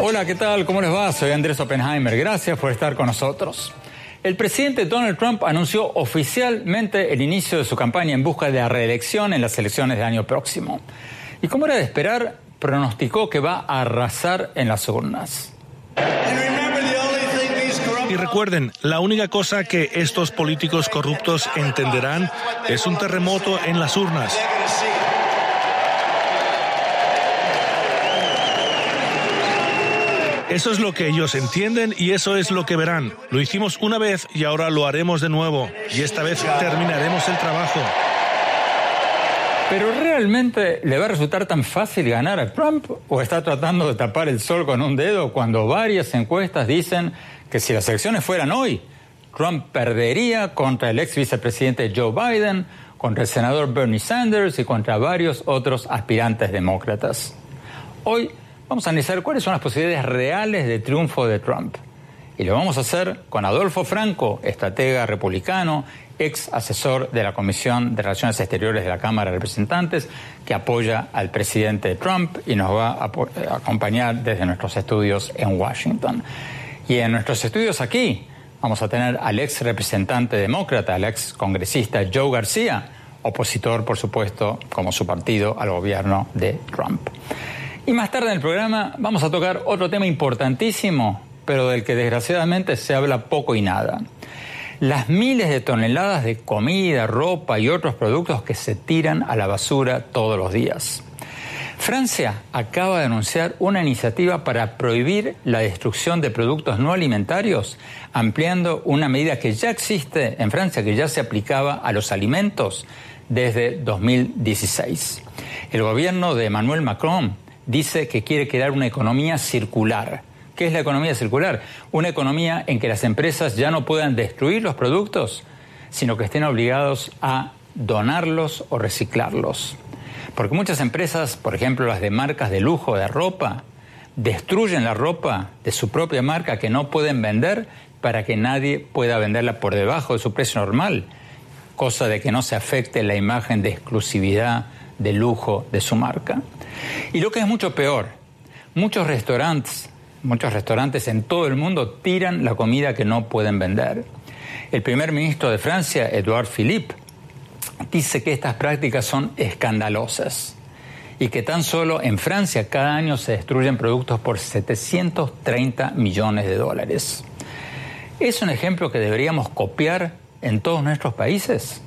Hola, ¿qué tal? ¿Cómo les va? Soy Andrés Oppenheimer. Gracias por estar con nosotros. El presidente Donald Trump anunció oficialmente el inicio de su campaña en busca de la reelección en las elecciones del año próximo. Y como era de esperar, pronosticó que va a arrasar en las urnas. Y recuerden, la única cosa que estos políticos corruptos entenderán es un terremoto en las urnas. Eso es lo que ellos entienden y eso es lo que verán. Lo hicimos una vez y ahora lo haremos de nuevo. Y esta vez terminaremos el trabajo. ¿Pero realmente le va a resultar tan fácil ganar a Trump o está tratando de tapar el sol con un dedo cuando varias encuestas dicen que si las elecciones fueran hoy, Trump perdería contra el ex vicepresidente Joe Biden, contra el senador Bernie Sanders y contra varios otros aspirantes demócratas? Hoy vamos a analizar cuáles son las posibilidades reales de triunfo de Trump. Y lo vamos a hacer con Adolfo Franco, estratega republicano, ex asesor de la Comisión de Relaciones Exteriores de la Cámara de Representantes, que apoya al presidente Trump y nos va a acompañar desde nuestros estudios en Washington. Y en nuestros estudios aquí vamos a tener al ex representante demócrata, al ex congresista Joe García, opositor, por supuesto, como su partido, al gobierno de Trump. Y más tarde en el programa vamos a tocar otro tema importantísimo, pero del que desgraciadamente se habla poco y nada. Las miles de toneladas de comida, ropa y otros productos que se tiran a la basura todos los días. Francia acaba de anunciar una iniciativa para prohibir la destrucción de productos no alimentarios, ampliando una medida que ya existe en Francia, que ya se aplicaba a los alimentos desde 2016. El gobierno de Emmanuel Macron dice que quiere crear una economía circular. ¿Qué es la economía circular? Una economía en que las empresas ya no puedan destruir los productos, sino que estén obligados a donarlos o reciclarlos. Porque muchas empresas, por ejemplo las de marcas de lujo de ropa, destruyen la ropa de su propia marca que no pueden vender para que nadie pueda venderla por debajo de su precio normal, cosa de que no se afecte la imagen de exclusividad, de lujo de su marca. Y lo que es mucho peor, muchos restaurantes, muchos restaurantes en todo el mundo tiran la comida que no pueden vender. El primer ministro de Francia, Edouard Philippe, dice que estas prácticas son escandalosas y que tan solo en Francia cada año se destruyen productos por 730 millones de dólares. ¿Es un ejemplo que deberíamos copiar en todos nuestros países?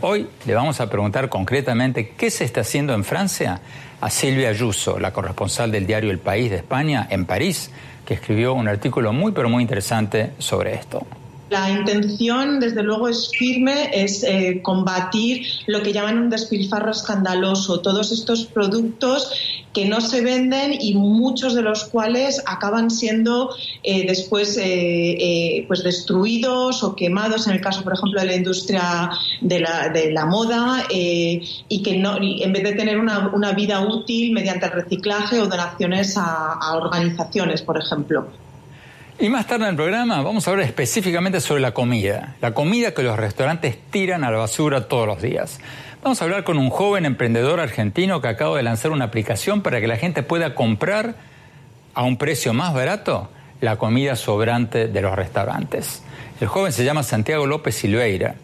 Hoy le vamos a preguntar concretamente qué se está haciendo en Francia a Silvia Ayuso, la corresponsal del diario El País de España en París, que escribió un artículo muy pero muy interesante sobre esto. La intención, desde luego, es firme, es eh, combatir lo que llaman un despilfarro escandaloso, todos estos productos que no se venden y muchos de los cuales acaban siendo eh, después eh, pues destruidos o quemados, en el caso, por ejemplo, de la industria de la, de la moda, y que no, en vez de tener una, vida útil mediante el reciclaje o donaciones a organizaciones, por ejemplo. Y más tarde en el programa vamos a hablar específicamente sobre la comida, la comida que los restaurantes tiran a la basura todos los días. Vamos a hablar con un joven emprendedor argentino que acaba de lanzar una aplicación para que la gente pueda comprar a un precio más barato la comida sobrante de los restaurantes. El joven se llama Santiago López Silveira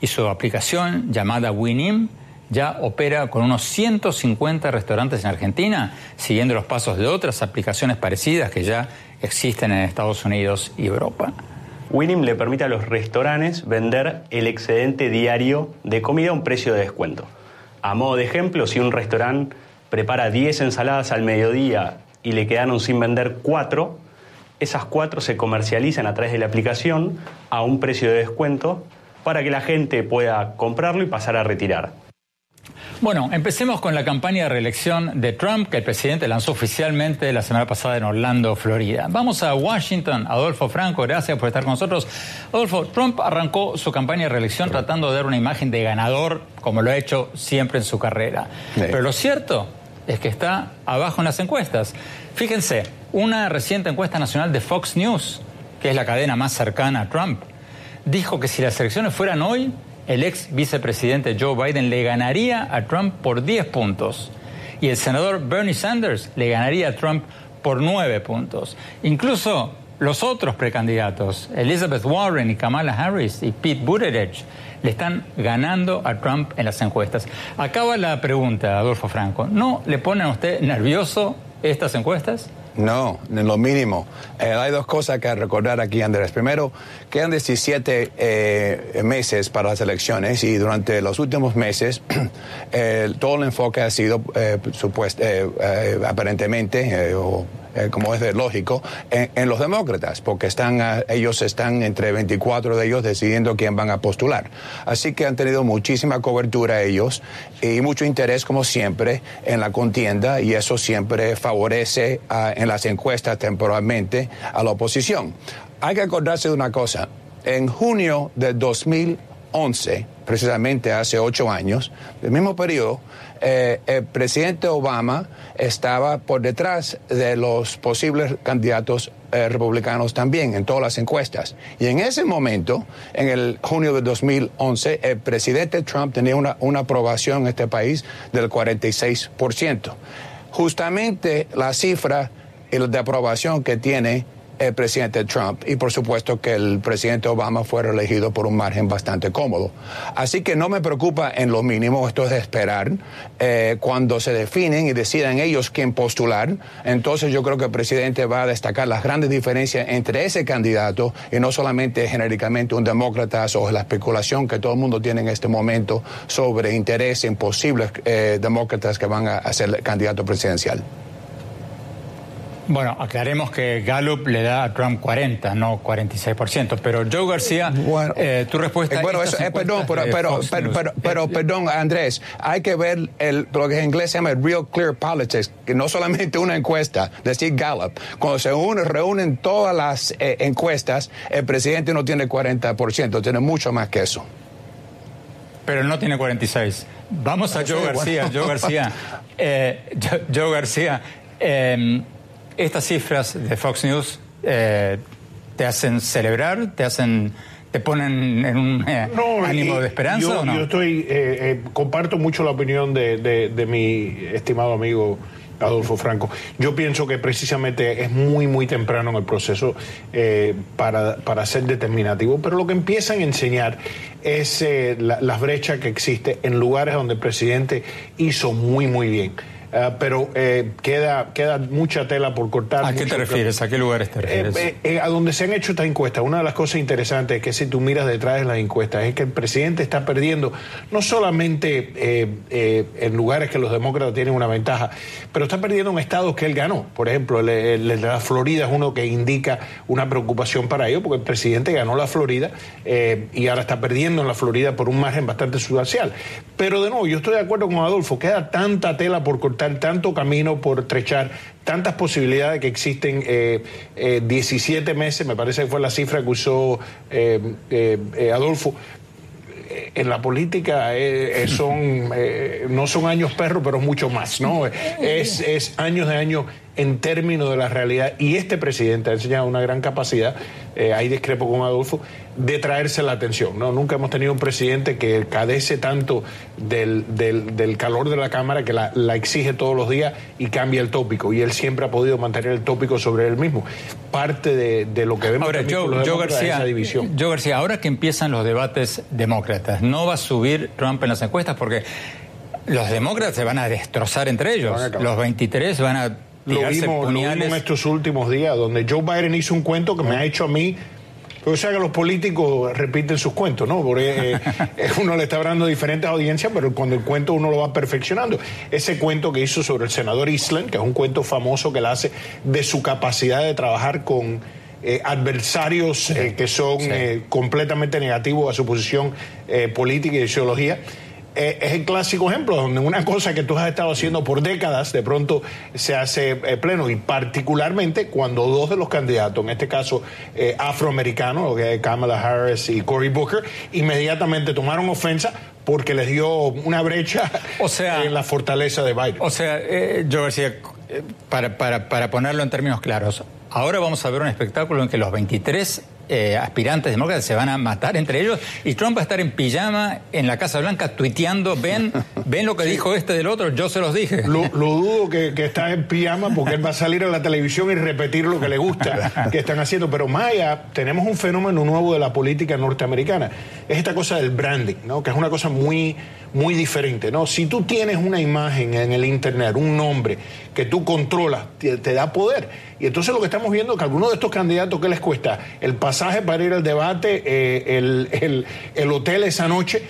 y su aplicación llamada Winim ya opera con unos 150 restaurantes en Argentina, siguiendo los pasos de otras aplicaciones parecidas que ya existen en Estados Unidos y Europa. Winim le permite a los restaurantes vender el excedente diario de comida a un precio de descuento. A modo de ejemplo, si un restaurante prepara 10 ensaladas al mediodía y le quedaron sin vender 4, esas cuatro se comercializan a través de la aplicación a un precio de descuento para que la gente pueda comprarlo y pasar a retirar. Bueno, empecemos con la campaña de reelección de Trump que el presidente lanzó oficialmente la semana pasada en Orlando, Florida. Vamos a Washington. Adolfo Franco, gracias por estar con nosotros. Adolfo, Trump arrancó su campaña de reelección tratando de dar una imagen de ganador, como lo ha hecho siempre en su carrera. Pero lo cierto es que está abajo en las encuestas. Fíjense, una reciente encuesta nacional de Fox News, que es la cadena más cercana a Trump, dijo que si las elecciones fueran hoy, el ex vicepresidente Joe Biden le ganaría a Trump por 10 puntos y el senador Bernie Sanders le ganaría a Trump por 9 puntos. Incluso los otros precandidatos, Elizabeth Warren y Kamala Harris y Pete Buttigieg, le están ganando a Trump en las encuestas. Acaba la pregunta, Adolfo Franco. ¿No le ponen a usted nervioso estas encuestas? No, en lo mínimo. Eh, hay dos cosas que recordar aquí, Andrés. Primero, quedan 17 eh, meses para las elecciones y durante los últimos meses todo el enfoque ha sido eh, supuesto, aparentemente o eh, como es de lógico, en, los demócratas, porque están, ah, ellos están entre 24 de ellos decidiendo quién van a postular. Así que han tenido muchísima cobertura ellos y mucho interés, como siempre, en la contienda y eso siempre favorece ah, en las encuestas temporalmente a la oposición. Hay que acordarse de una cosa. En junio de 2011, precisamente hace ocho años, del mismo periodo, eh, el presidente Obama estaba por detrás de los posibles candidatos eh, republicanos también en todas las encuestas. Y en ese momento, en el junio de 2011, el presidente Trump tenía una, una aprobación en este país del 46%. Justamente la cifra de aprobación que tiene el presidente Trump y por supuesto que el presidente Obama fue reelegido por un margen bastante cómodo. Así que no me preocupa en lo mínimo, esto es de esperar. Eh, cuando se definen y decidan ellos quién postular, entonces yo creo que el presidente va a destacar las grandes diferencias entre ese candidato y no solamente genéricamente un demócrata o la especulación que todo el mundo tiene en este momento sobre interés en posibles eh, demócratas que van a ser candidato presidencial. Bueno, aclaremos que Gallup le da a Trump 40, no 46%, pero Joe García, eh, tu respuesta... Eh, bueno, eso, eh, perdón, pero, pero, pero, pero, perdón, Andrés, hay que ver el, lo que en inglés se llama Real Clear Politics, que no solamente una encuesta, decir Gallup. Cuando se reúnen todas las encuestas, el presidente no tiene 40%, tiene mucho más que eso. Pero no tiene 46. Vamos a Joe García, Joe García. Joe, García. Estas cifras de Fox News eh, te hacen celebrar, te hacen te ponen en un eh, ánimo de esperanza yo, o no? Yo estoy eh, comparto mucho la opinión de, mi estimado amigo Adolfo Franco. Yo pienso que precisamente es muy, muy temprano en el proceso para, para, ser determinativo, pero lo que empiezan a enseñar es la, la brecha que existe en lugares donde el presidente hizo muy, muy bien. Ah, pero eh, queda, queda mucha tela por cortar. ¿A qué te refieres? ¿A qué lugares te eh, refieres? Eh, a donde se han hecho estas encuestas. Una de las cosas interesantes es que si tú miras detrás de las encuestas es que el presidente está perdiendo no solamente en lugares que los demócratas tienen una ventaja, pero está perdiendo en estados que él ganó. Por ejemplo, el, de la Florida es uno que indica una preocupación para ello, porque el presidente ganó la Florida y ahora está perdiendo en la Florida por un margen bastante sustancial. Pero de nuevo, yo estoy de acuerdo con Adolfo, queda tanta tela por cortar tanto camino por trechar, tantas posibilidades que existen. Eh, 17 eh, meses, me parece que fue la cifra que usó eh, eh, Adolfo. En la política son no son años perro, pero mucho más, ¿no? Es, es años de años en términos de la realidad. Y este presidente ha enseñado una gran capacidad, eh, ahí discrepo con Adolfo, de traerse la atención. ¿no? Nunca hemos tenido un presidente que cadece tanto del, del, calor de la Cámara, que la, exige todos los días y cambia el tópico. Y él siempre ha podido mantener el tópico sobre él mismo. Parte de, lo que vemos ahora, yo, García, esa división. Yo, García, ahora que empiezan los debates demócratas, ¿no va a subir Trump en las encuestas? Porque los demócratas se van a destrozar entre ellos. Los 23 van a lo vimos, en estos últimos días, donde Joe Biden hizo un cuento que me ha hecho a mí o sea que los políticos repiten sus cuentos, ¿no? Porque eh, uno le está hablando a diferentes audiencias, pero cuando el cuento uno lo va perfeccionando. Ese cuento que hizo sobre el senador Island, que es un cuento famoso que él hace de su capacidad de trabajar con eh, adversarios eh, que son completamente negativos a su posición política y de ideología eh, es el clásico ejemplo donde una cosa que tú has estado haciendo por décadas de pronto se hace eh, pleno y particularmente cuando dos de los candidatos, en este caso eh, afroamericanos, Kamala Harris y Cory Booker, inmediatamente tomaron ofensa porque les dio una brecha o sea, en la fortaleza de Biden. O sea, yo decía, para, para, para ponerlo en términos claros, ahora vamos a ver un espectáculo en que los 23 eh, aspirantes demócratas se van a matar entre ellos y Trump va a estar en pijama en la Casa Blanca tuiteando, ven, ven lo que dijo este del otro, yo se los dije. Lo, dudo que, que, está en pijama porque él va a salir a la televisión y repetir lo que le gusta que están haciendo. Pero Maya, tenemos un fenómeno nuevo de la política norteamericana. Es esta cosa del branding, ¿no? que es una cosa muy, muy diferente. ¿no? Si tú tienes una imagen en el Internet, un nombre que tú controlas, te, te da poder. Y entonces lo que estamos viendo es que algunos de estos candidatos, ¿qué les cuesta? El para ir al debate, eh, el, el, hotel esa noche,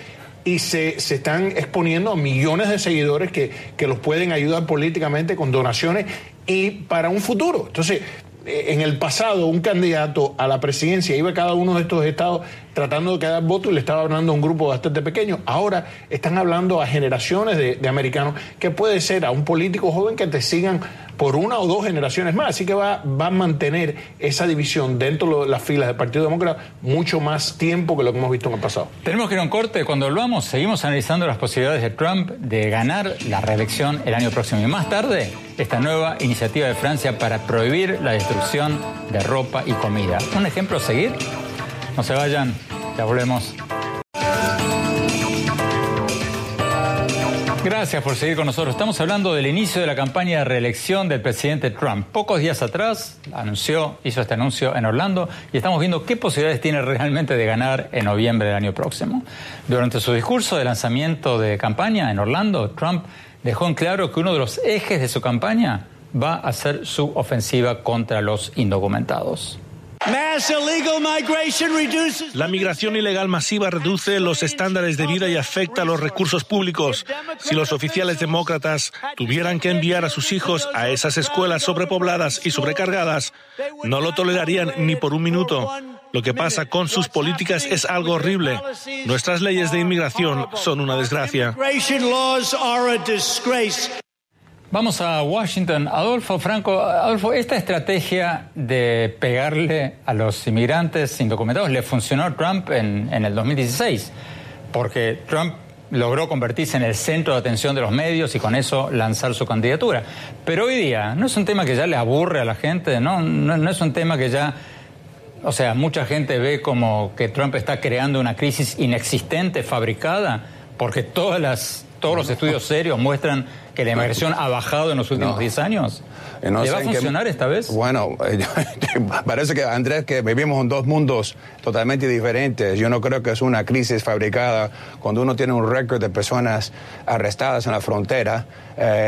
y se, se, están exponiendo a millones de seguidores que, que los pueden ayudar políticamente con donaciones y para un futuro. Entonces, eh, en el pasado un candidato a la presidencia iba a cada uno de estos estados tratando de quedar voto y le estaba hablando a un grupo bastante pequeño. Ahora están hablando a generaciones de, americanos que puede ser a un político joven que te sigan por una o dos generaciones más. Así que va, va a mantener esa división dentro de las filas del Partido Demócrata mucho más tiempo que lo que hemos visto en el pasado. Tenemos que ir a un corte. Cuando volvamos, seguimos analizando las posibilidades de Trump de ganar la reelección el año próximo. Y más tarde, esta nueva iniciativa de Francia para prohibir la destrucción de ropa y comida. ¿Un ejemplo a seguir? No se vayan, ya volvemos. Gracias por seguir con nosotros. Estamos hablando del inicio de la campaña de reelección del presidente Trump. Pocos días atrás anunció, hizo este anuncio en Orlando y estamos viendo qué posibilidades tiene realmente de ganar en noviembre del año próximo. Durante su discurso de lanzamiento de campaña en Orlando, Trump dejó en claro que uno de los ejes de su campaña va a ser su ofensiva contra los indocumentados. La migración ilegal masiva reduce los estándares de vida y afecta los recursos públicos. Si los oficiales demócratas tuvieran que enviar a sus hijos a esas escuelas sobrepobladas y sobrecargadas, no lo tolerarían ni por un minuto. Lo que pasa con sus políticas es algo horrible. Nuestras leyes de inmigración son una desgracia. Vamos a Washington. Adolfo Franco, Adolfo, esta estrategia de pegarle a los inmigrantes indocumentados le funcionó a Trump en, en el 2016, porque Trump logró convertirse en el centro de atención de los medios y con eso lanzar su candidatura. Pero hoy día no es un tema que ya le aburre a la gente, no, no, no es un tema que ya... O sea, mucha gente ve como que Trump está creando una crisis inexistente, fabricada, porque todas las, todos los estudios serios muestran que la inmigración ha bajado en los últimos 10 años. ¿Le va a funcionar esta vez? Bueno, parece que Andrés, que vivimos en dos mundos totalmente diferentes. Yo no creo que es una crisis fabricada cuando uno tiene un récord de personas arrestadas en la frontera,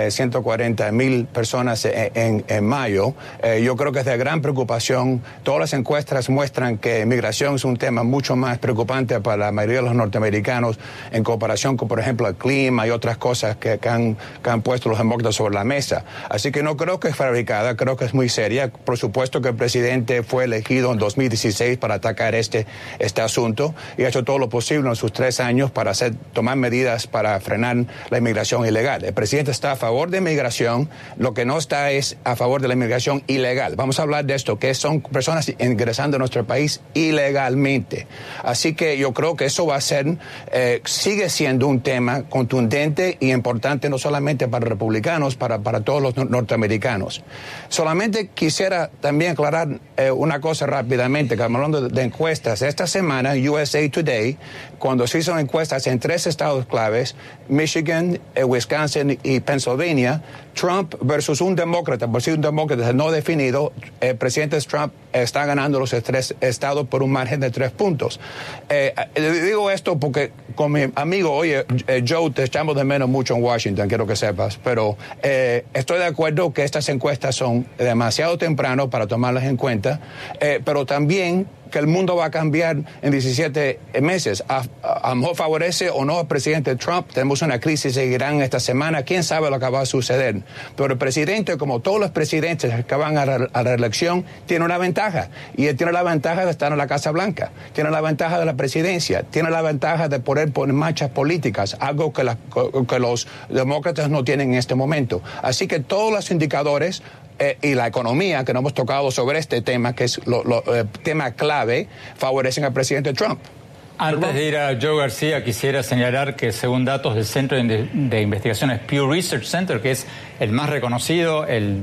140 eh, mil personas en, mayo. Eh, yo creo que es de gran preocupación. Todas las encuestas muestran que inmigración es un tema mucho más preocupante para la mayoría de los norteamericanos en comparación con, por ejemplo, el clima y otras cosas que, han, que han puesto los demócratas sobre la mesa. Así que no creo que es fabricada, creo que es muy seria. Por supuesto que el presidente fue elegido en 2016 para atacar este, este asunto y ha hecho todo lo posible en sus tres años para hacer, tomar medidas para frenar la inmigración ilegal. El presidente está a favor de inmigración, lo que no está es a favor de la inmigración ilegal. Vamos a hablar de esto, que son personas ingresando a nuestro país ilegalmente. Así que yo creo que eso va a ser, eh, sigue siendo un tema contundente y importante no solamente para republicanos, para, para todos los norteamericanos. Solamente quisiera también aclarar eh, una cosa rápidamente, que hablando de, encuestas. Esta semana, USA Today, cuando se hizo encuestas en tres estados claves, Michigan, eh, Wisconsin y Pennsylvania, Trump versus un demócrata, por si un demócrata no definido, el presidente Trump está ganando los tres estados por un margen de tres puntos. Eh, digo esto porque con mi amigo, oye, Joe, te echamos de menos mucho en Washington, quiero que sepas, pero estoy de acuerdo que estas encuestas son demasiado temprano para tomarlas en cuenta, eh, pero también que el mundo va a cambiar en 17 meses. A, lo mejor favorece o no al presidente Trump. Tenemos una crisis en esta semana. ¿Quién sabe lo que va a suceder? Pero el presidente, como todos los presidentes que van a, la reelección, tiene una ventaja. Y él tiene la ventaja de estar en la Casa Blanca. Tiene la ventaja de la presidencia. Tiene la ventaja de poder poner marchas políticas, algo que los demócratas no tienen en este momento. Así que todos los indicadores eh, y la economía que no hemos tocado sobre este tema, que es el eh, tema clave, favorecen al presidente Trump. Antes de ir a Joe García, quisiera señalar que según datos del Centro de, Investigaciones Pew Research Center, que es el más reconocido, el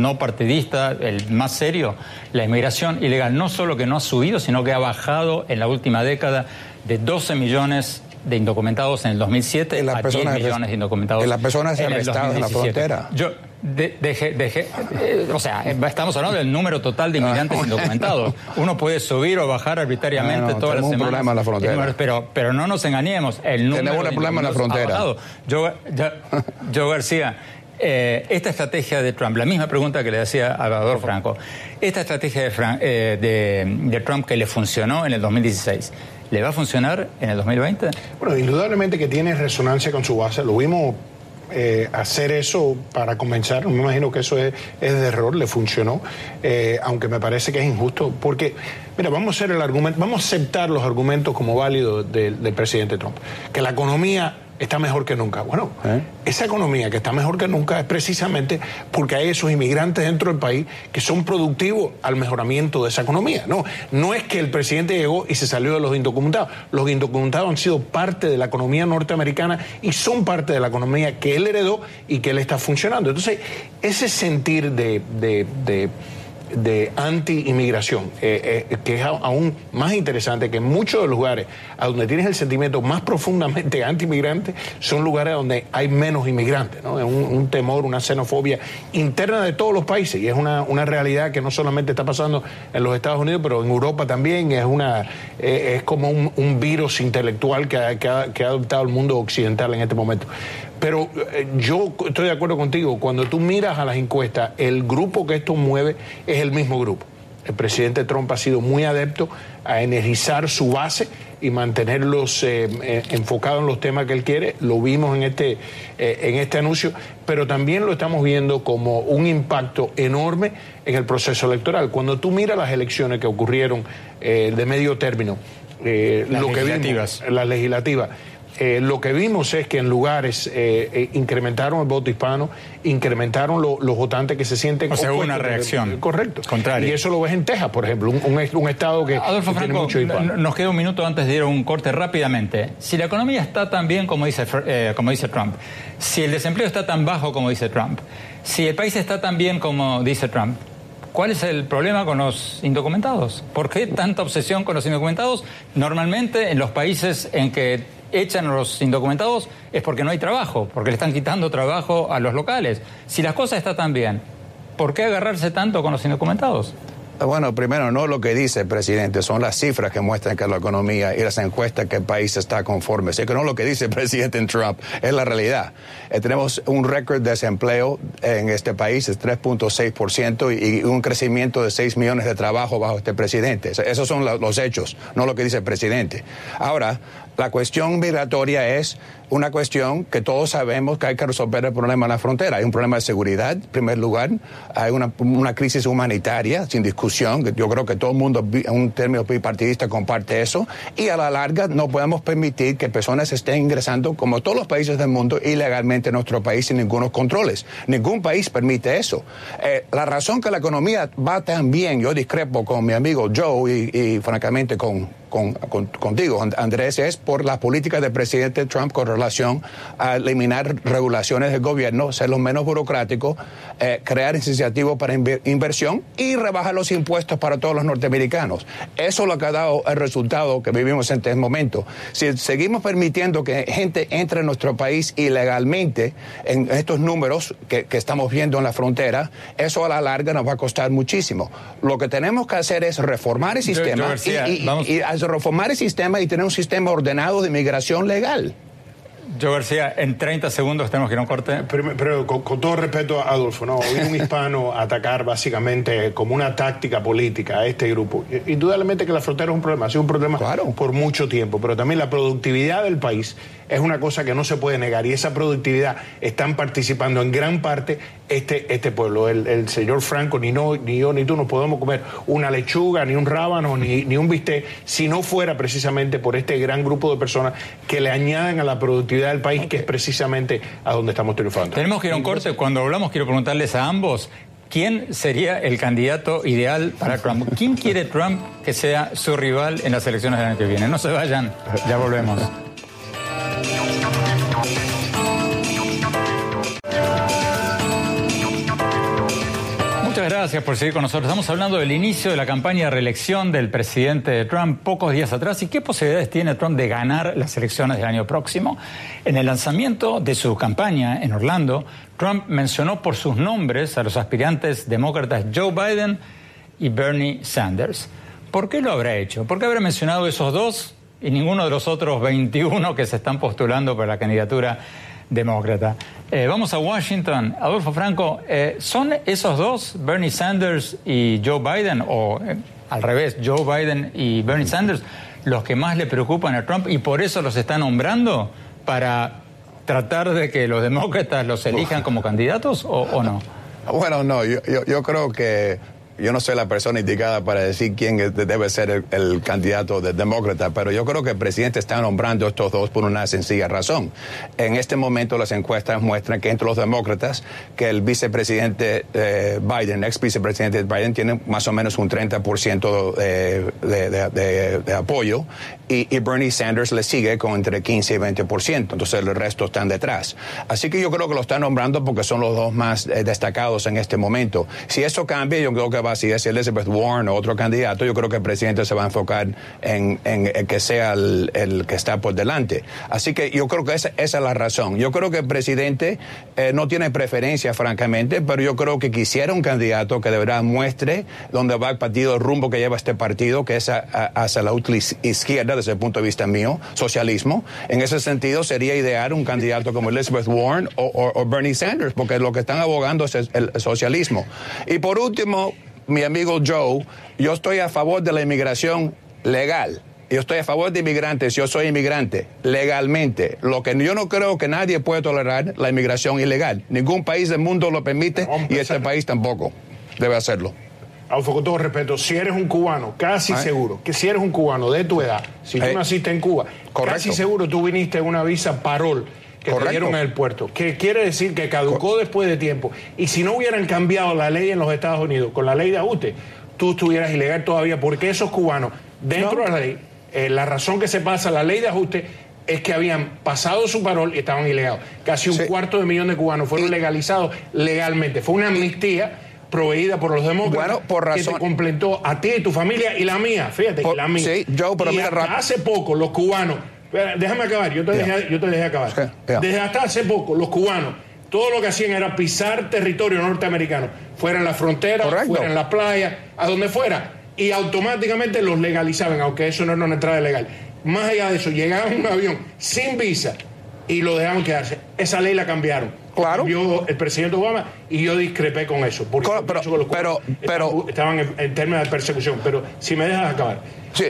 no partidista, el más serio, la inmigración ilegal no solo que no ha subido, sino que ha bajado en la última década de 12 millones de indocumentados en el 2007 en a 10 millones de indocumentados en las personas arrestadas en la frontera. Yo dejé, dejé, eh, o sea, estamos hablando del número total de inmigrantes ah. indocumentados. Uno puede subir o bajar arbitrariamente todas las semanas. problema en la frontera. Pero, pero no nos engañemos, el número Tenemos un problema en la frontera. Yo, García, eh, esta estrategia de Trump, la misma pregunta que le hacía a Salvador Franco, esta estrategia de, eh, de, de Trump que le funcionó en el 2016, ¿Le va a funcionar en el 2020? Bueno, indudablemente que tiene resonancia con su base. Lo vimos eh, hacer eso para comenzar. Me imagino que eso es, de error, le funcionó, eh, aunque me parece que es injusto, porque, mira, vamos a hacer el argumento, vamos a aceptar los argumentos como válidos del presidente Trump, que la economía está mejor que nunca. Bueno, ¿Eh? esa economía que está mejor que nunca es precisamente porque hay esos inmigrantes dentro del país que son productivos al mejoramiento de esa economía. No, no es que el presidente llegó y se salió de los indocumentados. Los indocumentados han sido parte de la economía norteamericana y son parte de la economía que él heredó y que él está funcionando. Entonces, ese sentir de, de de anti-inmigración, eh, eh, que es aún más interesante que muchos de los lugares a donde tienes el sentimiento más profundamente anti-inmigrante son lugares donde hay menos inmigrantes, ¿no? Es un, temor, una xenofobia interna de todos los países y es una, realidad que no solamente está pasando en los Estados Unidos, pero en Europa también es, una, eh, es como un, virus intelectual que que ha adoptado el mundo occidental en este momento. Pero eh, yo estoy de acuerdo contigo, cuando tú miras a las encuestas, el grupo que esto mueve es el mismo grupo. El presidente Trump ha sido muy adepto a energizar su base y mantenerlos eh, eh, enfocados en los temas que él quiere. Lo vimos en este, en este anuncio, pero también lo estamos viendo como un impacto enorme en el proceso electoral. Cuando tú miras las elecciones que ocurrieron de medio término, lo que vimos, las legislativas, eh, lo que vimos es que en lugares eh, eh, incrementaron el voto hispano, incrementaron los votantes que se sienten... O sea, una reacción. Correcto. Y eso lo ves en Texas, por ejemplo, un, estado que, Adolfo tiene mucho hispano. Nos queda un minuto antes de ir a un corte rápidamente. Si la economía está tan bien como dice, como dice Trump, si el desempleo está tan bajo como dice Trump, si el país está tan bien como dice Trump, ¿Cuál es el problema con los indocumentados? ¿Por qué tanta obsesión con los indocumentados? Normalmente en los países en que echan a los indocumentados es porque no hay trabajo, porque le están quitando trabajo a los locales. Si las cosas están tan bien, ¿por qué agarrarse tanto con los indocumentados? Bueno, primero, no lo que dice el presidente, son las cifras que muestran que la economía y las encuestas que el país está conforme. Así que no lo que dice el presidente Trump, es la realidad. Eh, tenemos un récord de desempleo en este país, es 3.6%, y, un crecimiento de 6 millones de trabajos bajo este presidente. Esos son los hechos, no lo que dice el presidente. Ahora, la cuestión migratoria es una cuestión que todos sabemos que hay que resolver el problema en la frontera. Hay un problema de seguridad, en primer lugar. Hay una, una crisis humanitaria, sin discusión. Yo creo que todo el mundo, en un término bipartidista, comparte eso. Y a la larga no podemos permitir que personas estén ingresando, como todos los países del mundo, ilegalmente en nuestro país sin ningunos controles. Ningún país permite eso. Eh, la razón que la economía va tan bien, yo discrepo con mi amigo Joe y, y francamente con, con, contigo, Andrés, es por la política del presidente Trump con relación a eliminar regulaciones del gobierno, ser lo menos burocrático, eh, crear incentivos para inversión y rebajar los impuestos para todos los norteamericanos. Eso es lo que ha dado el resultado que vivimos en este momento. Si seguimos permitiendo que gente entre en nuestro país ilegalmente en estos números que, estamos viendo en la frontera, eso a la larga nos va a costar muchísimo. Lo que tenemos que hacer es reformar el sistema y, reformar el sistema y tener un sistema ordenado de migración legal. Joe García, en 30 segundos tenemos que ir a un corte. Pero, con, todo respeto, Adolfo, no, oír un hispano atacar básicamente como una táctica política a este grupo. Indudablemente que la frontera es un problema, ha sido un problema por mucho tiempo, pero también la productividad del país es una cosa que no se puede negar y esa productividad están participando en gran parte este, este pueblo. El, señor Franco, ni, no, ni yo ni tú nos podemos comer una lechuga, ni un rábano, ni, ni un bistec, si no fuera precisamente por este gran grupo de personas que le añaden a la productividad del país, que es precisamente a donde estamos triunfando. Tenemos que ir a un corte. Cuando hablamos, quiero preguntarles a ambos. ¿Quién sería el candidato ideal para Trump? ¿Quién quiere Trump que sea su rival en las elecciones del año que viene? No se vayan, ya volvemos. Muchas gracias por seguir con nosotros. Estamos hablando del inicio de la campaña de reelección del presidente Trump pocos días atrás y qué posibilidades tiene Trump de ganar las elecciones del año próximo. En el lanzamiento de su campaña en Orlando, Trump mencionó por sus nombres a los aspirantes demócratas Joe Biden y Bernie Sanders. ¿Por qué lo habrá hecho? ¿Por qué habrá mencionado esos dos y ninguno de los otros 21 que se están postulando para la candidatura demócrata? Eh, vamos a Washington. Adolfo Franco, eh, ¿son esos dos, Bernie Sanders y Joe Biden, o eh, al revés, Joe Biden y Bernie Sanders, los que más le preocupan a Trump y por eso los está nombrando para tratar de que los demócratas los elijan como candidatos o, no? Bueno, no, yo creo que yo no soy la persona indicada para decir quién debe ser el, candidato de demócrata, pero yo creo que el presidente está nombrando estos dos por una sencilla razón. En este momento las encuestas muestran que entre los demócratas, que el vicepresidente eh, Biden, ex vicepresidente Biden, tiene más o menos un 30% de, de, de, apoyo y, Bernie Sanders le sigue con entre 15 y 20%, entonces el resto están detrás. Así que yo creo que lo están nombrando porque son los dos más eh, destacados en este momento. Si eso cambia, yo creo que va si es Elizabeth Warren o otro candidato, yo creo que el presidente se va a enfocar en, que sea el, que está por delante. Así que yo creo que esa, es la razón. Yo creo que el presidente eh, no tiene preferencia, francamente, pero yo creo que quisiera un candidato que de verdad muestre dónde va el partido, el rumbo que lleva este partido, que es hacia la izquierda desde el punto de vista mío, socialismo. En ese sentido, sería ideal un candidato como Elizabeth Warren o Bernie Sanders, porque lo que están abogando es el socialismo. Y por último, mi amigo Joe, yo estoy a favor de la inmigración legal. Yo estoy a favor de inmigrantes, yo soy inmigrante, legalmente. Lo que yo no creo que nadie puede tolerar, la inmigración ilegal. Ningún país del mundo lo permite y este país tampoco debe hacerlo. Alfo, con todo respeto, si eres un cubano, casi seguro, que si eres un cubano de tu edad, si tú naciste en Cuba, casi seguro tú viniste en una visa parol que te dieron en el puerto, que quiere decir que caducó después de tiempo. Y si no hubieran cambiado la ley en los Estados Unidos con la ley de ajuste, tú estuvieras ilegal todavía, porque esos cubanos, dentro de la ley, eh, la razón que se pasa la ley de ajuste es que habían pasado su parol y estaban ilegales. Casi un cuarto de millón de cubanos fueron legalizados legalmente. Fue una amnistía proveída por los demócratas bueno, por razón... que te completó a ti y tu familia y la mía, fíjate, la mía. Sí, yo, pero mira, hace poco los cubanos Déjame acabar, yo te, dejé, yo te dejé acabar. Desde hasta hace poco, los cubanos, todo lo que hacían era pisar territorio norteamericano, fuera en la frontera, fuera en la playa, a donde fuera, y automáticamente los legalizaban, aunque eso no era una entrada legal. Más allá de eso, llegaban un avión sin visa y lo dejaban quedarse. Esa ley la cambiaron. Claro. Vio el presidente Obama y yo discrepé con eso. Porque pero, pero, estaban, en, términos de persecución. Pero si me dejas acabar.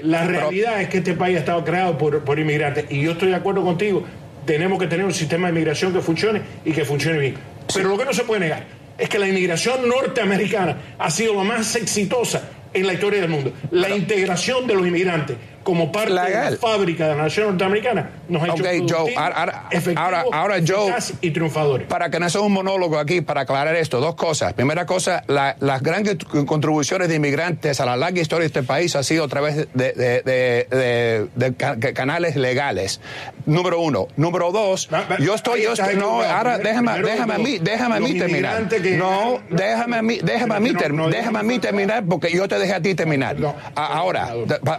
la realidad es que este país ha estado creado por, inmigrantes y yo estoy de acuerdo contigo. Tenemos que tener un sistema de inmigración que funcione y que funcione bien. Pero lo que no se puede negar es que la inmigración norteamericana ha sido la más exitosa en la historia del mundo. La integración de los inmigrantes como parte de la fábrica de la nación norteamericana nos ha hecho okay, Joe, ahora, ahora, ahora Joe, y triunfadores. Para que no sea un monólogo aquí, para aclarar esto, dos cosas. Primera cosa, las grandes contribuciones de inmigrantes a la larga historia de este país ha sido a través de, de, canales legales. Número uno. Número dos, yo estoy, yo estoy, no, ahora déjame, déjame a mí, déjame a mí terminar. No, déjame a mí, déjame a mí, déjame a mí terminar porque yo te dejé a ti terminar. Ahora,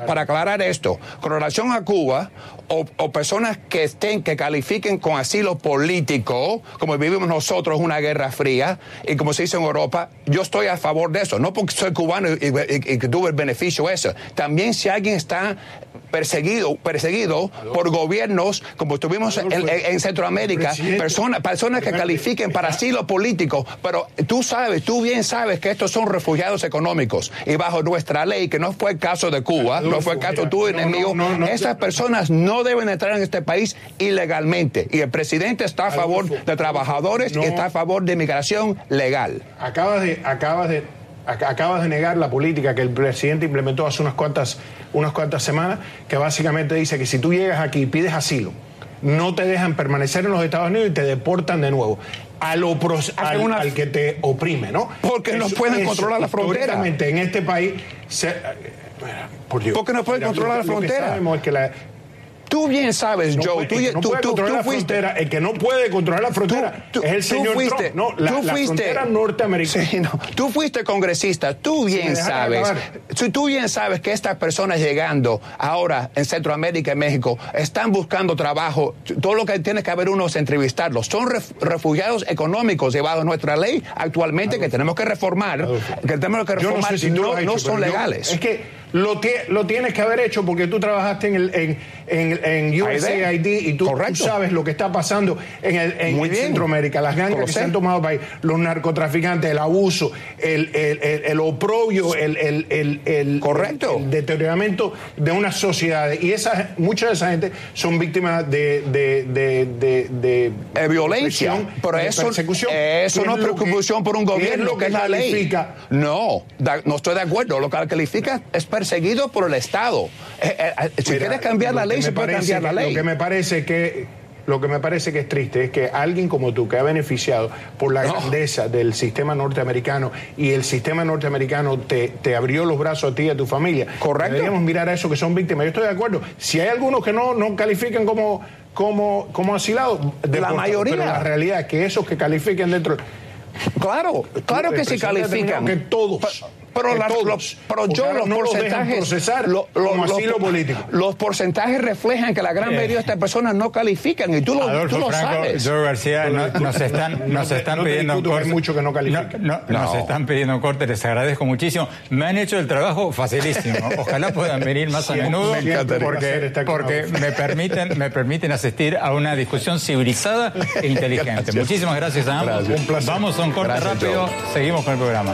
para aclarar esto, con relación a Cuba, o, personas que estén, que califiquen con asilo político, como vivimos nosotros una guerra fría, y como se dice en Europa, yo estoy a favor de eso, no porque soy cubano y, que tuve el beneficio eso. También si alguien está perseguido, perseguido por gobiernos, como tuvimos en, Centroamérica, personas, personas que califiquen para asilo político, pero tú sabes, tú bien sabes que estos son refugiados económicos y bajo nuestra ley, que no fue el caso de Cuba, no fue el caso tú, enemigo, esas personas no deben entrar en este país ilegalmente y el presidente está a favor de trabajadores y está a favor de inmigración legal. Acabas de, acabas de acabas de negar la política que el presidente implementó hace unas cuantas, unas cuantas semanas, que básicamente dice que si tú llegas aquí y pides asilo, no te dejan permanecer en los Estados Unidos y te deportan de nuevo. A lo al, que te oprime, ¿no? Porque no pueden controlar la frontera. en este país. Se, Porque no pueden controlar la frontera. sabemos es que la, Tú bien sabes, Joe. tú, no tú, tú, la fuiste. Frontera, el que no puede controlar la frontera es el señor fuiste, Trump. No, la, tú fuiste, frontera norteamericana. Sí, no, tú fuiste congresista. Tú bien sabes. Tú bien sabes que estas personas llegando ahora en Centroamérica y México están buscando trabajo. Todo lo que tiene que haber uno es entrevistarlos. Son refugiados económicos llevados a nuestra ley actualmente que tenemos que reformar. Que tenemos que reformar. No, si no, no son legales. es que lo, lo, tienes que haber hecho porque tú trabajaste en, el, en, en, en USAID y tú, sabes lo que está pasando en, el, en, Centroamérica, las gangas que se han tomado país, los narcotraficantes, el abuso, el, el, el oprobio, el, el, Correcto. deterioramiento de unas sociedades. Y esa, mucha de esa gente son víctimas de, de, de, violencia. Pero eso, persecución. Eso no es preocupación por un gobierno, que, es la ley. No, no estoy de acuerdo. Lo que califica es perseguido por el Estado. Eh, eh, eh, si quieres cambiar la ley, se puede cambiar la ley. Lo que me parece que lo que me parece que es triste es que alguien como tú, que ha beneficiado por la grandeza del sistema norteamericano y el sistema norteamericano te, te, abrió los brazos a ti y a tu familia. Correcto. Deberíamos mirar a eso que son víctimas. Yo estoy de acuerdo. Si hay algunos que no, no califican como, como, como asilados, de la mayoría. Pero la realidad es que esos que califiquen dentro. Claro, claro que sí califican. Que todos. Pero, los, pero yo los porcentajes. Lo, asilo político. Los porcentajes reflejan que la gran mayoría de estas personas no califican y tú lo, tú lo sabes. Yo García, nos están, nos están pidiendo un corte. mucho que no Nos están pidiendo un corte, les agradezco muchísimo. Me han hecho el trabajo facilísimo. Ojalá puedan venir más a menudo porque, porque me, permiten, me permiten asistir a una discusión civilizada e inteligente. Muchísimas gracias a ambos. Vamos a un corte rápido, seguimos con el programa.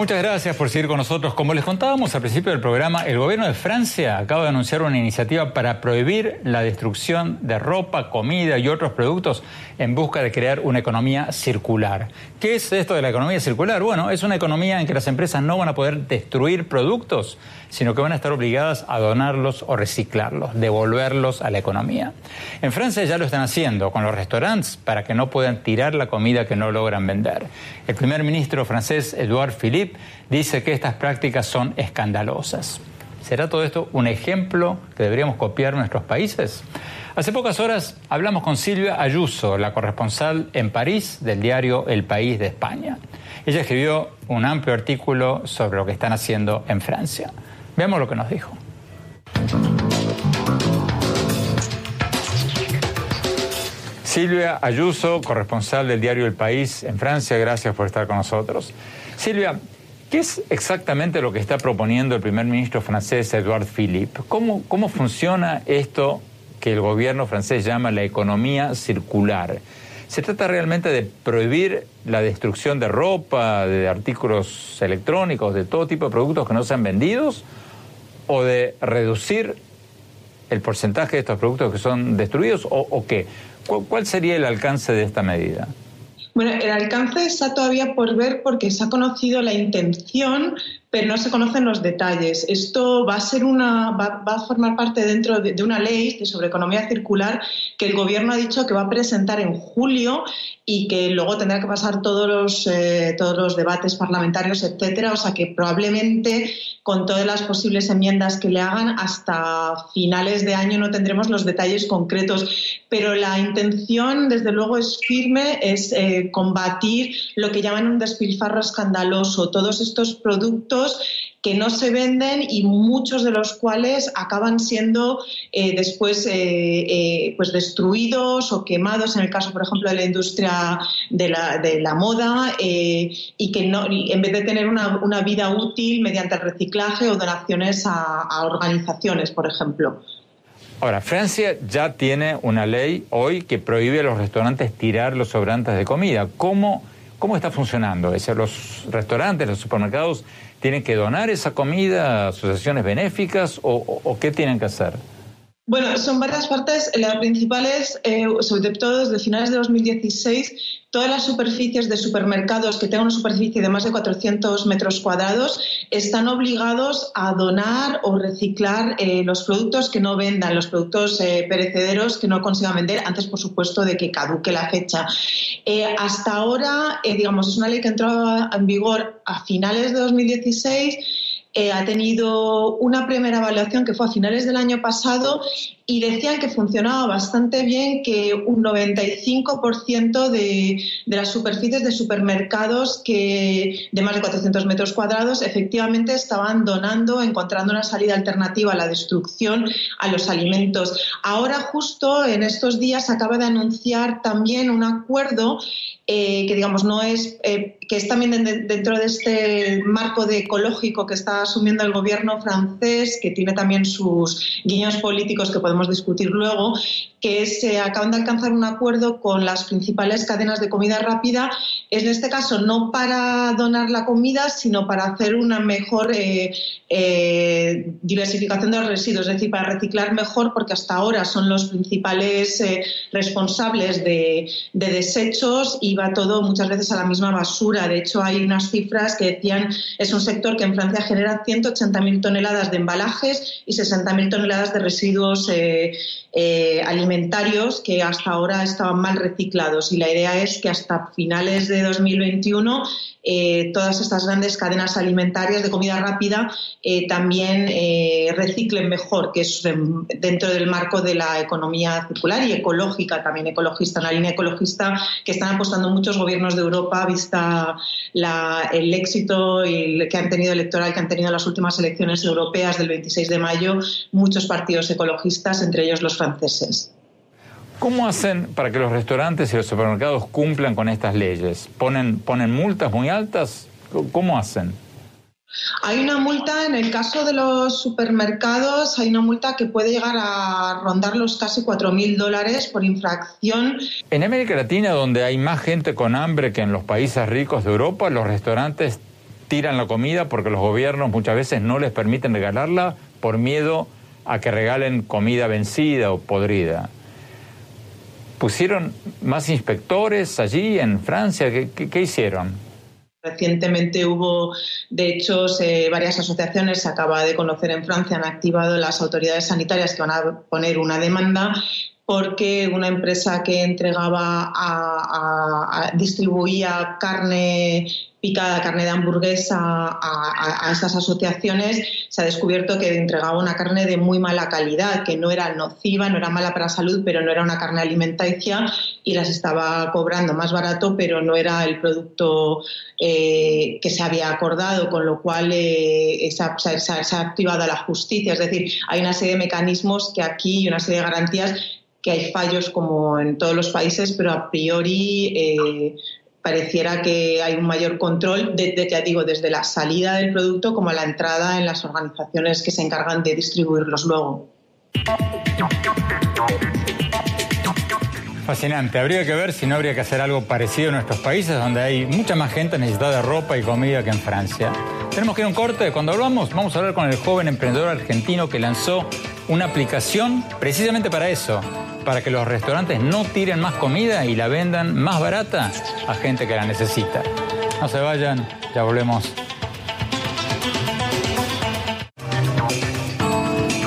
Muchas gracias por seguir con nosotros. Como les contábamos al principio del programa, el gobierno de Francia acaba de anunciar una iniciativa para prohibir la destrucción de ropa, comida y otros productos en busca de crear una economía circular. ¿Qué es esto de la economía circular? Bueno, es una economía en que las empresas no van a poder destruir productos, sino que van a estar obligadas a donarlos o reciclarlos, devolverlos a la economía. En Francia ya lo están haciendo con los restaurantes para que no puedan tirar la comida que no logran vender. El primer ministro francés, Edouard Philippe, dice que estas prácticas son escandalosas. ¿Será todo esto un ejemplo que deberíamos copiar nuestros países? Hace pocas horas hablamos con Silvia Ayuso, la corresponsal en París del diario El País de España. Ella escribió un amplio artículo sobre lo que están haciendo en Francia. Veamos lo que nos dijo. Silvia Ayuso, corresponsal del diario El País en Francia, gracias por estar con nosotros. Silvia, ¿qué es exactamente lo que está proponiendo el primer ministro francés Edouard Philippe? ¿Cómo, cómo funciona esto que el gobierno francés llama la economía circular? ¿Se trata realmente de prohibir la destrucción de ropa, de artículos electrónicos, de todo tipo de productos que no sean vendidos? O de reducir el porcentaje de estos productos que son destruidos o, qué? ¿Cuál sería el alcance de esta medida? Bueno, el alcance está todavía por ver porque se ha conocido la intención, pero no se conocen los detalles. Esto va a ser una, va, a formar parte dentro de, una ley sobre economía circular que el gobierno ha dicho que va a presentar en julio y que luego tendrá que pasar todos los, eh, todos los debates parlamentarios, etcétera. O sea que probablemente con todas las posibles enmiendas que le hagan hasta finales de año no tendremos los detalles concretos. Pero la intención, desde luego, es firme, es eh, combatir lo que llaman un despilfarro escandaloso. Todos estos productos que no se venden y muchos de los cuales acaban siendo eh, después eh, pues destruidos o quemados, en el caso, por ejemplo, de la industria de la, moda, y que no, en vez de tener una, vida útil mediante el reciclaje o donaciones a organizaciones, por ejemplo. Ahora, Francia ya tiene una ley hoy que prohíbe a los restaurantes tirar los sobrantes de comida. ¿Cómo, cómo está funcionando? ¿Es los restaurantes, los supermercados tienen que donar esa comida a asociaciones benéficas o, qué tienen que hacer? Bueno, son varias partes. La principal es, eh, sobre todo desde finales de 2016, Todas las superficies de supermercados que tengan una superficie de más de 400 metros cuadrados están obligados a donar o reciclar eh, los productos que no vendan, los productos eh, perecederos que no consigan vender antes, por supuesto, de que caduque la fecha. Eh, hasta ahora, digamos, es una ley que entró en vigor a finales de 2016 eh, ha tenido una primera evaluación que fue a finales del año pasado y decían que funcionaba bastante bien, que un 95% de, de, las superficies de supermercados que de más de 400 metros cuadrados efectivamente estaban donando, encontrando una salida alternativa a la destrucción a los alimentos. Ahora justo en estos días acaba de anunciar también un acuerdo eh, que digamos no es eh, que es también dentro de este marco de ecológico que está asumiendo el gobierno francés, que tiene también sus guiños políticos que podemos discutir luego, que se acaban de alcanzar un acuerdo con las principales cadenas de comida rápida, en este caso no para donar la comida, sino para hacer una mejor eh, diversificación de los residuos, es decir, para reciclar mejor, porque hasta ahora son los principales responsables de, de desechos y todo muchas veces a la misma basura. De hecho, hay unas cifras que decían es un sector que en Francia genera 180.000 toneladas de embalajes y 60.000 toneladas de residuos eh, alimentarios que hasta ahora estaban mal reciclados. Y la idea es que hasta finales de 2021 eh, todas estas grandes cadenas alimentarias de comida rápida eh, también reciclen mejor, que es dentro del marco de la economía circular y ecológica, también ecologista, una línea ecologista que están apostando muchos gobiernos de Europa, vista el éxito que han tenido electoral que han tenido las últimas elecciones europeas del 26 de mayo, muchos partidos ecologistas, entre ellos los franceses. ¿Cómo hacen para que los restaurantes y los supermercados cumplan con estas leyes? ¿Ponen, ponen multas muy altas? ¿Cómo hacen? Hay una multa, en el caso de los supermercados, hay una multa que puede llegar a rondar los casi 4.000 dólares por infracción. En América Latina, donde hay más gente con hambre que en los países ricos de Europa, los restaurantes tiran la comida porque los gobiernos muchas veces no les permiten regalarla por miedo a que regalen comida vencida o podrida. ¿Pusieron más inspectores allí en Francia? ¿Qué, hicieron? Recientemente hubo, de hecho, varias asociaciones, se acaba de conocer en Francia, han activado las autoridades sanitarias que van a poner una demanda porque una empresa que entregaba distribuía carne picada, carne de hamburguesa a, estas asociaciones, se ha descubierto que entregaba una carne de muy mala calidad, que no era nociva, no era mala para la salud, pero no era una carne alimenticia y las estaba cobrando más barato, pero no era el producto eh, que se había acordado, con lo cual eh, se, ha, activado la justicia. Es decir, hay una serie de mecanismos que aquí y una serie de garantías que hay fallos como en todos los países, pero a priori eh, pareciera que hay un mayor control, desde, ya digo, desde la salida del producto como a la entrada en las organizaciones que se encargan de distribuirlos luego. Fascinante. Habría que ver si no habría que hacer algo parecido en nuestros países, donde hay mucha más gente necesitada de ropa y comida que en Francia. Tenemos que ir a un corte. Cuando hablamos, vamos a hablar con el joven emprendedor argentino que lanzó una aplicación precisamente para eso, para que los restaurantes no tiren más comida y la vendan más barata a gente que la necesita. No se vayan, ya volvemos.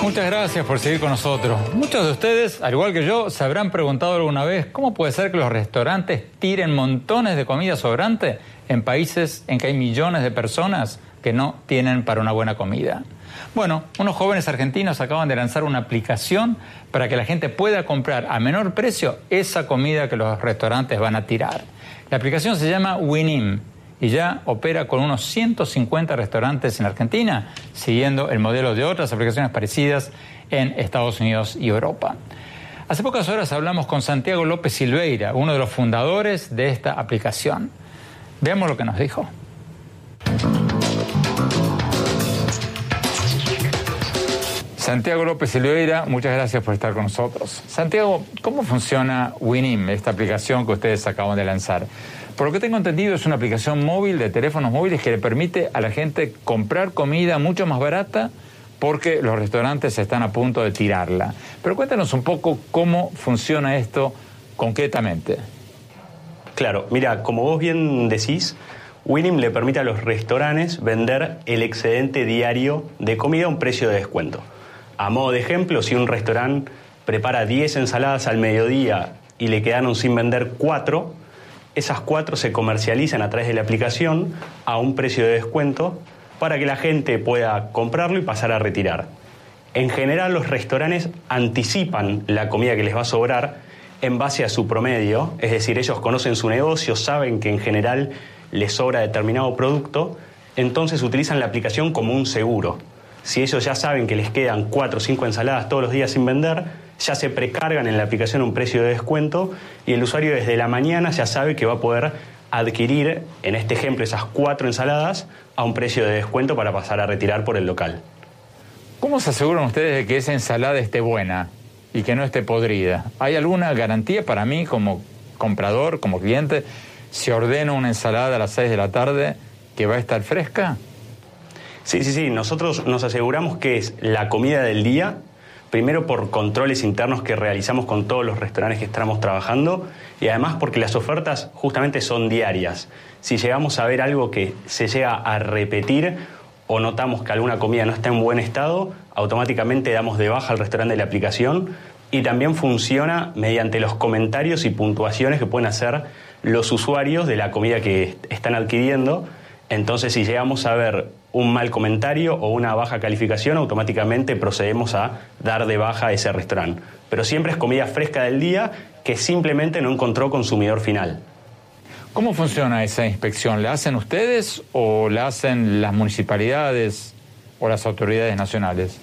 Muchas gracias por seguir con nosotros. Muchos de ustedes, al igual que yo, se habrán preguntado alguna vez cómo puede ser que los restaurantes tiren montones de comida sobrante en países en que hay millones de personas que no tienen para una buena comida. Bueno, unos jóvenes argentinos acaban de lanzar una aplicación para que la gente pueda comprar a menor precio esa comida que los restaurantes van a tirar. La aplicación se llama Winim y ya opera con unos 150 restaurantes en Argentina, siguiendo el modelo de otras aplicaciones parecidas en Estados Unidos y Europa. Hace pocas horas hablamos con Santiago López Silveira, uno de los fundadores de esta aplicación. Veamos lo que nos dijo. Santiago López Silveira, muchas gracias por estar con nosotros. Santiago, ¿cómo funciona Winim, esta aplicación que ustedes acaban de lanzar? Por lo que tengo entendido, es una aplicación móvil de teléfonos móviles que le permite a la gente comprar comida mucho más barata porque los restaurantes están a punto de tirarla. Pero cuéntanos un poco cómo funciona esto concretamente. Claro, mira, como vos bien decís, Winim le permite a los restaurantes vender el excedente diario de comida a un precio de descuento. A modo de ejemplo, si un restaurante prepara 10 ensaladas al mediodía y le quedaron sin vender 4, esas 4 se comercializan a través de la aplicación a un precio de descuento para que la gente pueda comprarlo y pasar a retirar. En general los restaurantes anticipan la comida que les va a sobrar en base a su promedio, es decir, ellos conocen su negocio, saben que en general les sobra determinado producto, entonces utilizan la aplicación como un seguro. Si ellos ya saben que les quedan cuatro o cinco ensaladas todos los días sin vender, ya se precargan en la aplicación un precio de descuento y el usuario desde la mañana ya sabe que va a poder adquirir, en este ejemplo, esas cuatro ensaladas a un precio de descuento para pasar a retirar por el local. ¿Cómo se aseguran ustedes de que esa ensalada esté buena y que no esté podrida? ¿Hay alguna garantía para mí como comprador, como cliente, si ordeno una ensalada a las 6 de la tarde que va a estar fresca? Sí, sí, sí. Nosotros nos aseguramos que es la comida del día, primero por controles internos que realizamos con todos los restaurantes que estamos trabajando y además porque las ofertas justamente son diarias. Si llegamos a ver algo que se llega a repetir o notamos que alguna comida no está en buen estado, automáticamente damos de baja al restaurante de la aplicación y también funciona mediante los comentarios y puntuaciones que pueden hacer los usuarios de la comida que están adquiriendo. Entonces, si llegamos a ver un mal comentario o una baja calificación, automáticamente procedemos a dar de baja ese restaurante. Pero siempre es comida fresca del día que simplemente no encontró consumidor final. ¿Cómo funciona esa inspección? ¿La hacen ustedes o la hacen las municipalidades o las autoridades nacionales?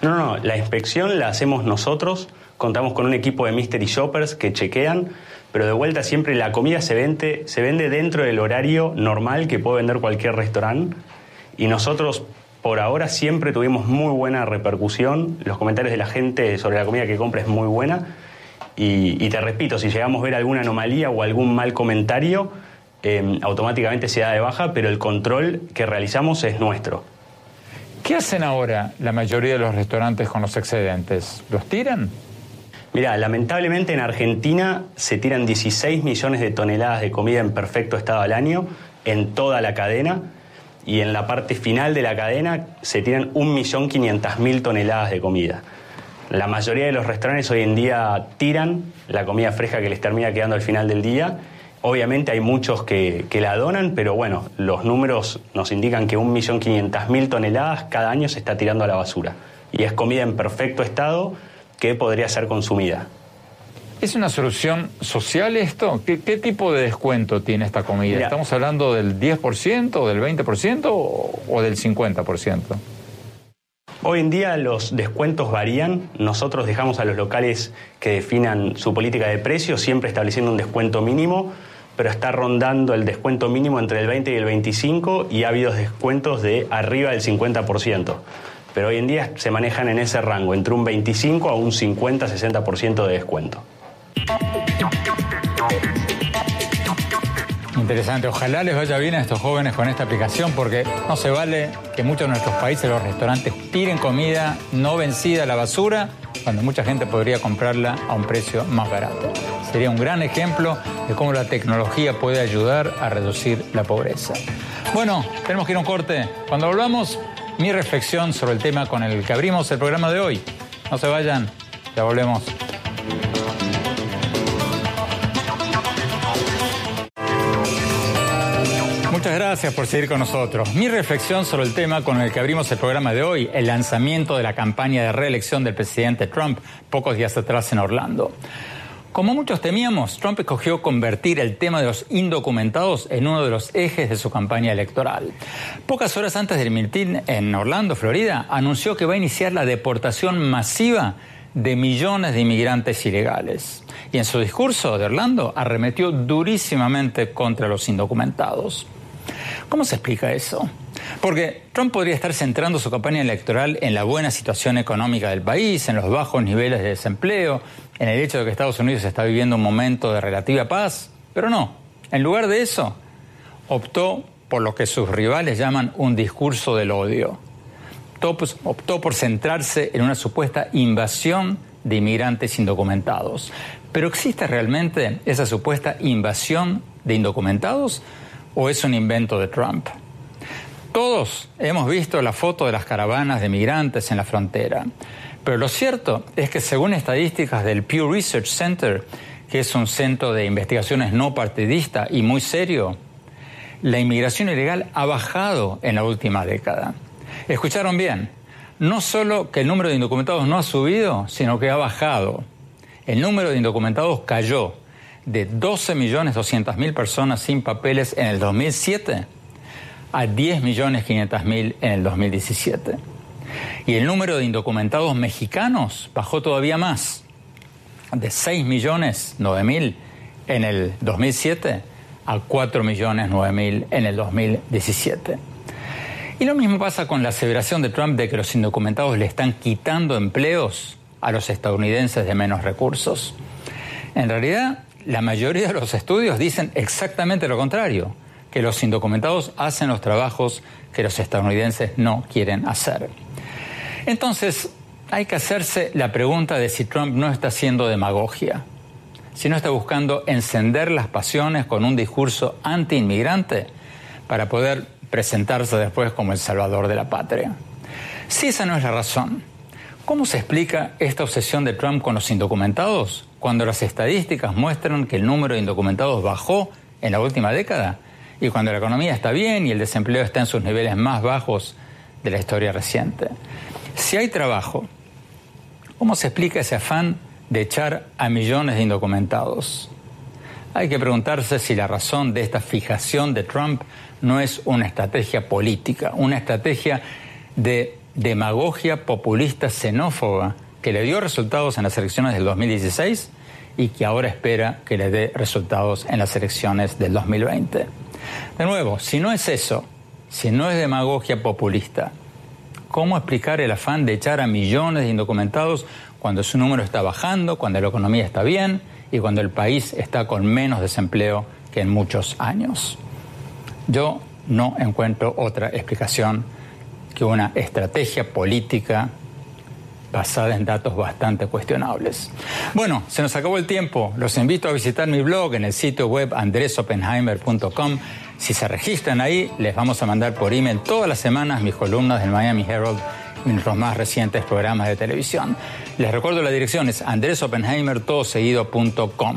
No, no, la inspección la hacemos nosotros. Contamos con un equipo de mystery shoppers que chequean, pero de vuelta siempre la comida se vende, se vende dentro del horario normal que puede vender cualquier restaurante y nosotros por ahora siempre tuvimos muy buena repercusión. Los comentarios de la gente sobre la comida que compra es muy buena. Y, te repito, si llegamos a ver alguna anomalía o algún mal comentario, em, automáticamente se da de baja, pero el control que realizamos es nuestro. ¿Qué hacen ahora la mayoría de los restaurantes con los excedentes? ¿Los tiran? Mira, lamentablemente en Argentina se tiran 16 millones de toneladas de comida en perfecto estado al año en toda la cadena y en la parte final de la cadena se tiran 1.500.000 toneladas de comida. La mayoría de los restaurantes hoy en día tiran la comida fresca que les termina quedando al final del día. Obviamente hay muchos que, la donan, pero bueno, los números nos indican que 1.500.000 toneladas cada año se está tirando a la basura. Y es comida en perfecto estado que podría ser consumida. ¿Es una solución social esto? ¿Qué, tipo de descuento tiene esta comida? ¿Estamos hablando del 10% o del 20% o, del 50%? Hoy en día los descuentos varían. Nosotros dejamos a los locales que definan su política de precios, siempre estableciendo un descuento mínimo, pero está rondando el descuento mínimo entre el 20 y el 25 y ha habido descuentos de arriba del 50%. Pero hoy en día se manejan en ese rango, entre un 25 a un 50-60% de descuento. Interesante, ojalá les vaya bien a estos jóvenes con esta aplicación porque no se vale que muchos de nuestros países los restaurantes tiren comida no vencida a la basura cuando mucha gente podría comprarla a un precio más barato. Sería un gran ejemplo de cómo la tecnología puede ayudar a reducir la pobreza. Bueno, tenemos que ir a un corte. Cuando volvamos, mi reflexión sobre el tema con el que abrimos el programa de hoy. No se vayan, ya volvemos. Gracias por seguir con nosotros. Mi reflexión sobre el tema con el que abrimos el programa de hoy, el lanzamiento de la campaña de reelección del presidente Trump pocos días atrás en Orlando. Como muchos temíamos, Trump escogió convertir el tema de los indocumentados en uno de los ejes de su campaña electoral. Pocas horas antes del mitin en Orlando, Florida, anunció que va a iniciar la deportación masiva de millones de inmigrantes ilegales. Y en su discurso de Orlando arremetió durísimamente contra los indocumentados. ¿Cómo se explica eso? Porque Trump podría estar centrando su campaña electoral en la buena situación económica del país, en los bajos niveles de desempleo, en el hecho de que Estados Unidos está viviendo un momento de relativa paz, pero no. En lugar de eso, optó por lo que sus rivales llaman un discurso del odio. Optó, pues, optó por centrarse en una supuesta invasión de inmigrantes indocumentados. ¿Pero existe realmente esa supuesta invasión de indocumentados o es un invento de Trump? Todos hemos visto la foto de las caravanas de migrantes en la frontera, pero lo cierto es que según estadísticas del Pew Research Center, que es un centro de investigaciones no partidista y muy serio, la inmigración ilegal ha bajado en la última década. Escucharon bien, no solo que el número de indocumentados no ha subido, sino que ha bajado. El número de indocumentados cayó de 12.200.000 personas sin papeles en el 2007 a 10.500.000 en el 2017. Y el número de indocumentados mexicanos bajó todavía más, de 6.009.000 en el 2007 a 4.009.000 en el 2017. Y lo mismo pasa con la aseveración de Trump de que los indocumentados le están quitando empleos a los estadounidenses de menos recursos. En realidad, la mayoría de los estudios dicen exactamente lo contrario que los indocumentados hacen los trabajos que los estadounidenses no quieren hacer. Entonces, hay que hacerse la pregunta de si Trump no está haciendo demagogia, si no está buscando encender las pasiones con un discurso anti-inmigrante para poder presentarse después como el salvador de la patria. Si esa no es la razón, ¿cómo se explica esta obsesión de Trump con los indocumentados cuando las estadísticas muestran que el número de indocumentados bajó en la última década y cuando la economía está bien y el desempleo está en sus niveles más bajos de la historia reciente. Si hay trabajo, ¿cómo se explica ese afán de echar a millones de indocumentados? Hay que preguntarse si la razón de esta fijación de Trump no es una estrategia política, una estrategia de demagogia populista xenófoba que le dio resultados en las elecciones del 2016 y que ahora espera que le dé resultados en las elecciones del 2020. De nuevo, si no es eso, si no es demagogia populista, ¿cómo explicar el afán de echar a millones de indocumentados cuando su número está bajando, cuando la economía está bien y cuando el país está con menos desempleo que en muchos años? Yo no encuentro otra explicación que una estrategia política basada en datos bastante cuestionables. Bueno, se nos acabó el tiempo. Los invito a visitar mi blog en el sitio web andresopenheimer.com. Si se registran ahí, les vamos a mandar por email todas las semanas mis columnas del Miami Herald y nuestros más recientes programas de televisión. Les recuerdo la dirección es andresopenheimertodoseguido.com.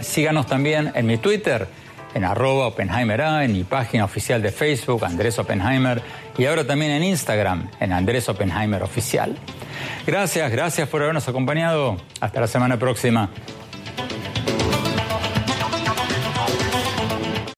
Síganos también en mi Twitter en arroba Oppenheimer A, en mi página oficial de Facebook, Andrés Oppenheimer, y ahora también en Instagram, en Andrés Oppenheimer Oficial. Gracias, gracias por habernos acompañado. Hasta la semana próxima.